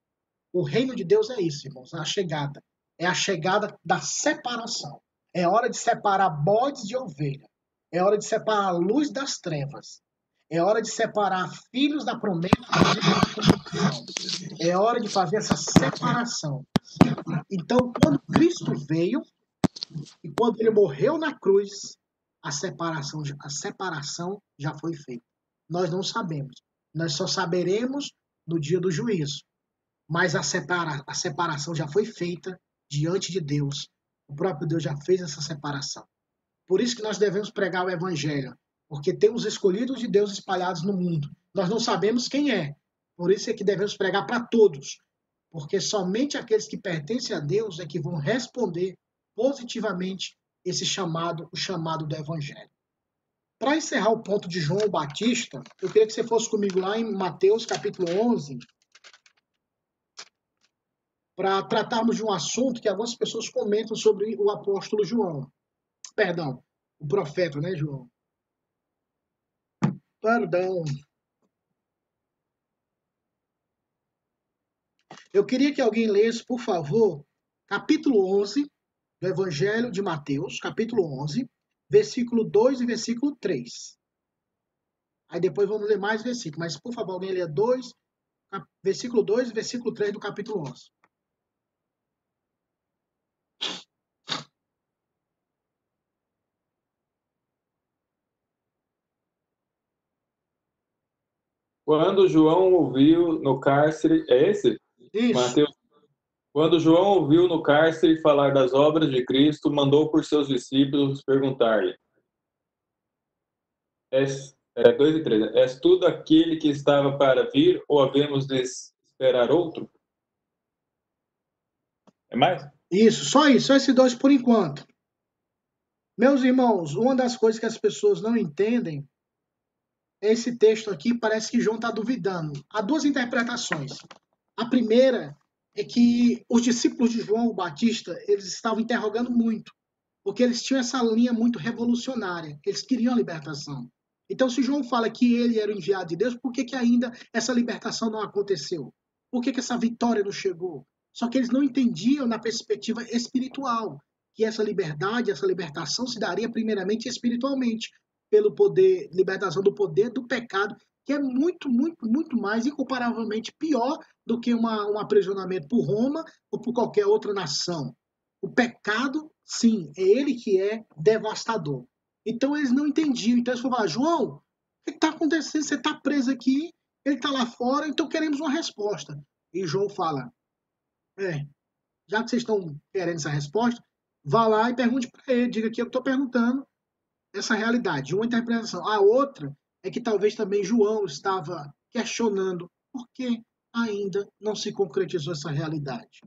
O reino de Deus é isso, irmãos, é a chegada. É a chegada da separação. É hora de separar bodes de ovelha. É hora de separar a luz das trevas. É hora de separar filhos da promessa É hora de fazer essa separação. Então, quando Cristo veio e quando ele morreu na cruz, a separação, a separação já foi feita. Nós não sabemos. Nós só saberemos no dia do juízo. Mas a, separa, a separação já foi feita diante de Deus O próprio Deus já fez essa separação. Por isso que nós devemos pregar o evangelho, porque temos escolhidos de Deus espalhados no mundo. Nós não sabemos quem é. Por isso é que devemos pregar para todos, porque somente aqueles que pertencem a Deus é que vão responder positivamente esse chamado, o chamado do evangelho. Para encerrar o ponto de João Batista, eu queria que você fosse comigo lá em Mateus capítulo 11, para tratarmos de um assunto que algumas pessoas comentam sobre o apóstolo João. Perdão, o profeta, né, João? Perdão. Eu queria que alguém lesse, por favor, capítulo 11 do Evangelho de Mateus, capítulo 11, versículo 2 e versículo 3. Aí depois vamos ler mais versículos, mas por favor, alguém lê 2, versículo 2 e versículo 3 do capítulo 11. Quando João ouviu no cárcere, é esse? Isso. Mateus. Quando João ouviu no cárcere falar das obras de Cristo, mandou por seus discípulos perguntar-lhe: És, é, dois e três, és tudo aquele que estava para vir, ou havemos de esperar outro? É mais? Isso, só isso, só esses dois por enquanto. Meus irmãos, uma das coisas que as pessoas não entendem esse texto aqui, parece que João está duvidando. Há duas interpretações. A primeira é que os discípulos de João Batista, eles estavam interrogando muito, porque eles tinham essa linha muito revolucionária, eles queriam a libertação. Então, se João fala que ele era o enviado de Deus, por que, que ainda essa libertação não aconteceu? Por que, que essa vitória não chegou? Só que eles não entendiam na perspectiva espiritual que essa liberdade, essa libertação se daria primeiramente espiritualmente, pelo poder, libertação do poder do pecado que é muito, muito, muito mais incomparavelmente pior do que uma, um aprisionamento por Roma ou por qualquer outra nação. O pecado, sim, é ele que é devastador. Então eles não entendiam. Então eles falaram, João, o que está acontecendo? Você está preso aqui, ele está lá fora, então queremos uma resposta. E João fala, é, já que vocês estão querendo essa resposta, vá lá e pergunte para ele, diga que eu estou perguntando essa realidade, uma interpretação. A outra é que talvez também João estava questionando por que ainda não se concretizou essa realidade.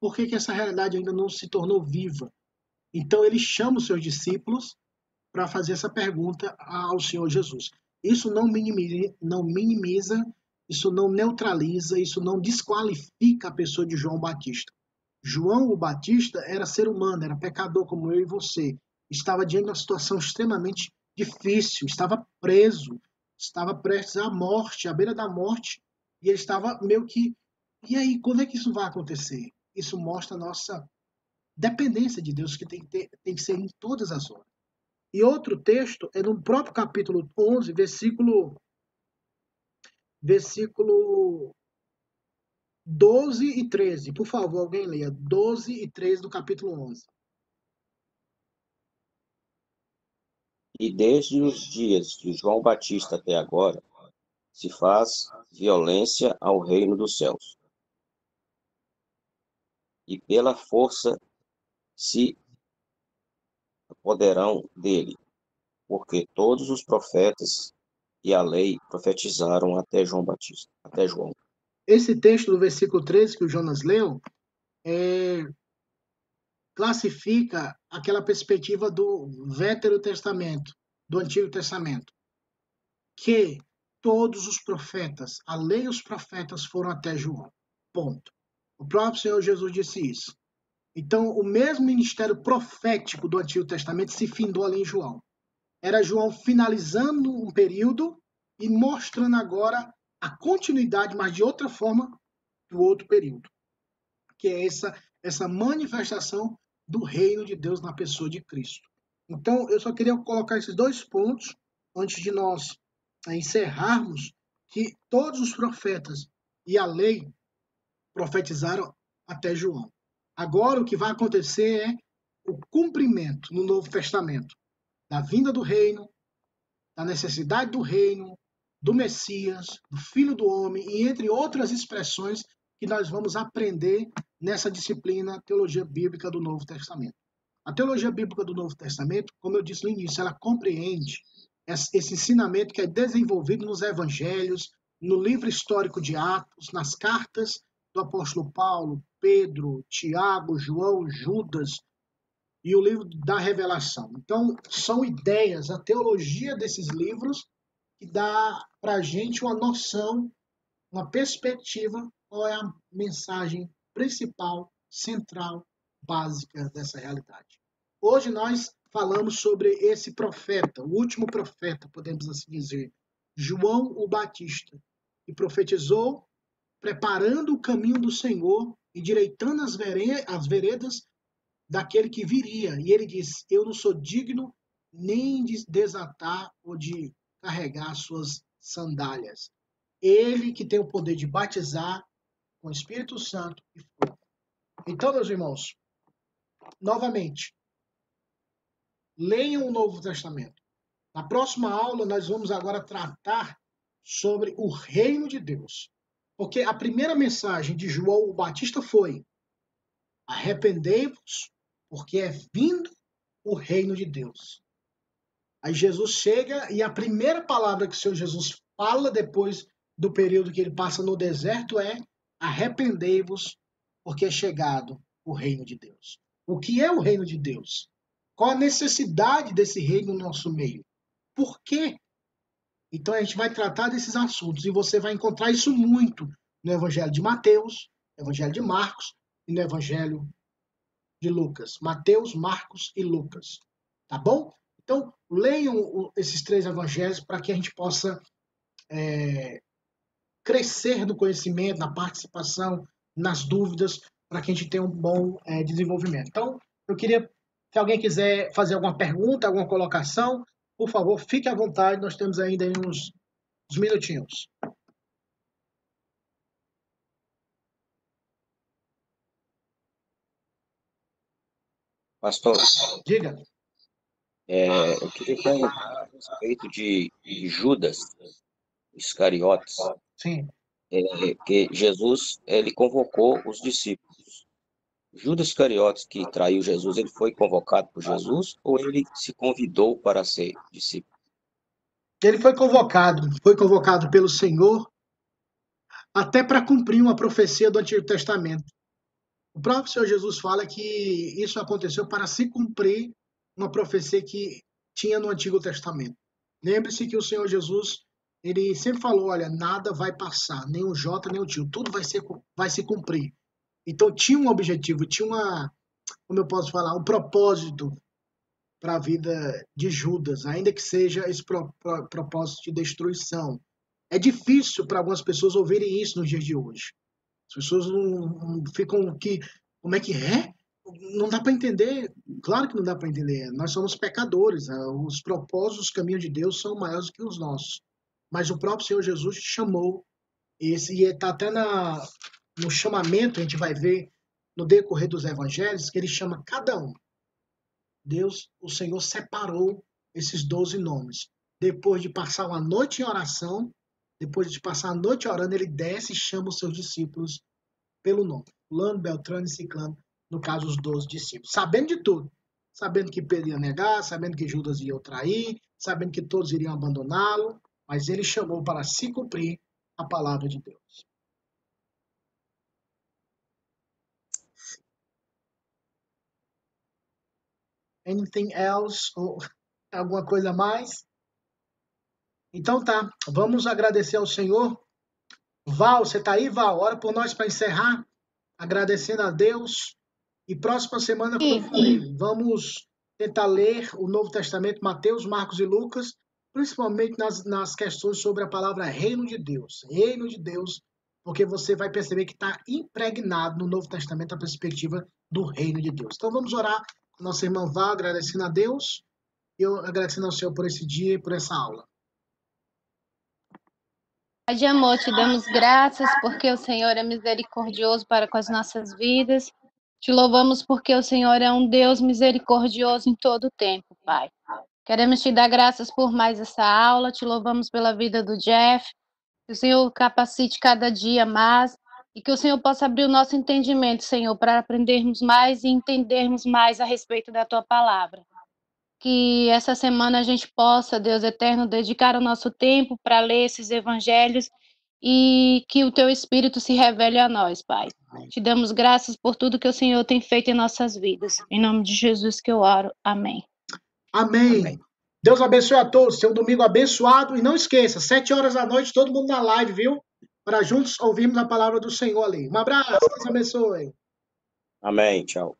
Por que, que essa realidade ainda não se tornou viva? Então ele chama os seus discípulos para fazer essa pergunta ao Senhor Jesus. Isso não minimiza, não minimiza, isso não neutraliza, isso não desqualifica a pessoa de João Batista. João o Batista era ser humano, era pecador como eu e você. Estava diante de uma situação extremamente difícil, estava preso, estava prestes à morte, à beira da morte, e ele estava meio que. E aí, quando é que isso vai acontecer? Isso mostra a nossa dependência de Deus, que tem que, ter, tem que ser em todas as horas. E outro texto é no próprio capítulo 11, versículo. Versículo 12 e 13. Por favor, alguém leia. 12 e 13 do capítulo 11. E desde os dias de João Batista até agora, se faz violência ao reino dos céus. E pela força se apoderarão dele, porque todos os profetas e a lei profetizaram até João Batista, até João. Esse texto do versículo 13 que o Jonas leu é, classifica aquela perspectiva do Vétero Testamento, do Antigo Testamento, que todos os profetas, a lei e os profetas foram até João. Ponto. O próprio Senhor Jesus disse isso. Então, o mesmo ministério profético do Antigo Testamento se findou ali em João. Era João finalizando um período e mostrando agora a continuidade, mas de outra forma, do outro período. Que é essa, essa manifestação do reino de Deus na pessoa de Cristo. Então, eu só queria colocar esses dois pontos antes de nós eh, encerrarmos que todos os profetas e a lei profetizaram até João. Agora, o que vai acontecer é o cumprimento no Novo Testamento da vinda do reino, da necessidade do reino, do Messias, do Filho do Homem e entre outras expressões que nós vamos aprender nessa disciplina Teologia Bíblica do Novo Testamento. A teologia bíblica do Novo Testamento, como eu disse no início, ela compreende esse ensinamento que é desenvolvido nos evangelhos, no livro histórico de Atos, nas cartas do apóstolo Paulo, Pedro, Tiago, João, Judas e o livro da Revelação. Então, são ideias, a teologia desses livros que dá para a gente uma noção, uma perspectiva, qual é a mensagem principal, central, básica dessa realidade. Hoje nós falamos sobre esse profeta, o último profeta, podemos assim dizer, João o Batista, que profetizou preparando o caminho do Senhor, endireitando as, as veredas daquele que viria. E ele diz: Eu não sou digno nem de desatar ou de carregar suas sandálias. Ele que tem o poder de batizar com o Espírito Santo e fogo. Então, meus irmãos, novamente, leiam o Novo Testamento. Na próxima aula, nós vamos agora tratar sobre o reino de Deus. Porque a primeira mensagem de João o Batista foi: arrependei-vos, porque é vindo o reino de Deus. Aí Jesus chega e a primeira palavra que o Senhor Jesus fala depois do período que ele passa no deserto é: arrependei-vos, porque é chegado o reino de Deus. O que é o reino de Deus? Qual a necessidade desse reino no nosso meio? Por quê então a gente vai tratar desses assuntos e você vai encontrar isso muito no Evangelho de Mateus, no Evangelho de Marcos e no Evangelho de Lucas. Mateus, Marcos e Lucas. Tá bom? Então leiam esses três evangelhos para que a gente possa é, crescer no conhecimento, na participação, nas dúvidas, para que a gente tenha um bom é, desenvolvimento. Então, eu queria, se alguém quiser fazer alguma pergunta, alguma colocação, por favor, fique à vontade, nós temos ainda uns, uns minutinhos. Pastor, diga. É, eu queria perguntar a respeito de, de Judas Iscariotes. Sim. É, que Jesus ele convocou os discípulos. Judas Iscariotes, que traiu Jesus, ele foi convocado por Jesus ou ele se convidou para ser discípulo? Ele foi convocado, foi convocado pelo Senhor até para cumprir uma profecia do Antigo Testamento. O próprio Senhor Jesus fala que isso aconteceu para se cumprir uma profecia que tinha no Antigo Testamento. Lembre-se que o Senhor Jesus, ele sempre falou, olha, nada vai passar, nem o J, nem o tio, tudo vai, ser, vai se cumprir. Então tinha um objetivo, tinha uma, como eu posso falar, um propósito para a vida de Judas, ainda que seja esse pro, pro, propósito de destruição. É difícil para algumas pessoas ouvirem isso nos dias de hoje. As pessoas não, não ficam que, como é que é? Não dá para entender. Claro que não dá para entender. Nós somos pecadores. Né? Os propósitos, os caminhos de Deus são maiores que os nossos. Mas o próprio Senhor Jesus chamou esse e está até na, no chamamento, a gente vai ver no decorrer dos evangelhos, que ele chama cada um. Deus, o Senhor, separou esses doze nomes. Depois de passar uma noite em oração, depois de passar a noite orando, ele desce e chama os seus discípulos pelo nome. Fulano, Beltrano e Ciclano, no caso, os doze discípulos. Sabendo de tudo. Sabendo que Pedro ia negar, sabendo que Judas ia o trair, sabendo que todos iriam abandoná-lo, mas ele chamou para se cumprir a palavra de Deus. Anything else? Ou alguma coisa mais? Então tá, vamos agradecer ao Senhor. Val, você tá aí, Val? Ora por nós para encerrar, agradecendo a Deus. E próxima semana, como eu falei, vamos tentar ler o Novo Testamento, Mateus, Marcos e Lucas, principalmente nas, nas questões sobre a palavra reino de Deus. Reino de Deus, porque você vai perceber que está impregnado no Novo Testamento a perspectiva do reino de Deus. Então vamos orar nossa irmã Vá, agradecendo a Deus e eu agradecendo ao Senhor por esse dia e por essa aula. Pai de amor, te damos graças porque o Senhor é misericordioso para com as nossas vidas. Te louvamos porque o Senhor é um Deus misericordioso em todo o tempo, Pai. Queremos te dar graças por mais essa aula, te louvamos pela vida do Jeff, que o Senhor capacite cada dia mais, E que o Senhor possa abrir o nosso entendimento, Senhor, para aprendermos mais e entendermos mais a respeito da tua palavra. Que essa semana a gente possa, Deus eterno, dedicar o nosso tempo para ler esses evangelhos e que o teu Espírito se revele a nós, Pai. Te damos graças por tudo que o Senhor tem feito em nossas vidas. Em nome de Jesus que eu oro. Amém. Amém. Amém. Deus abençoe a todos. Seu domingo abençoado. E não esqueça, sete horas da noite, todo mundo na live, viu? Para juntos ouvirmos a palavra do Senhor ali. Um abraço. Deus abençoe. Amém. Tchau.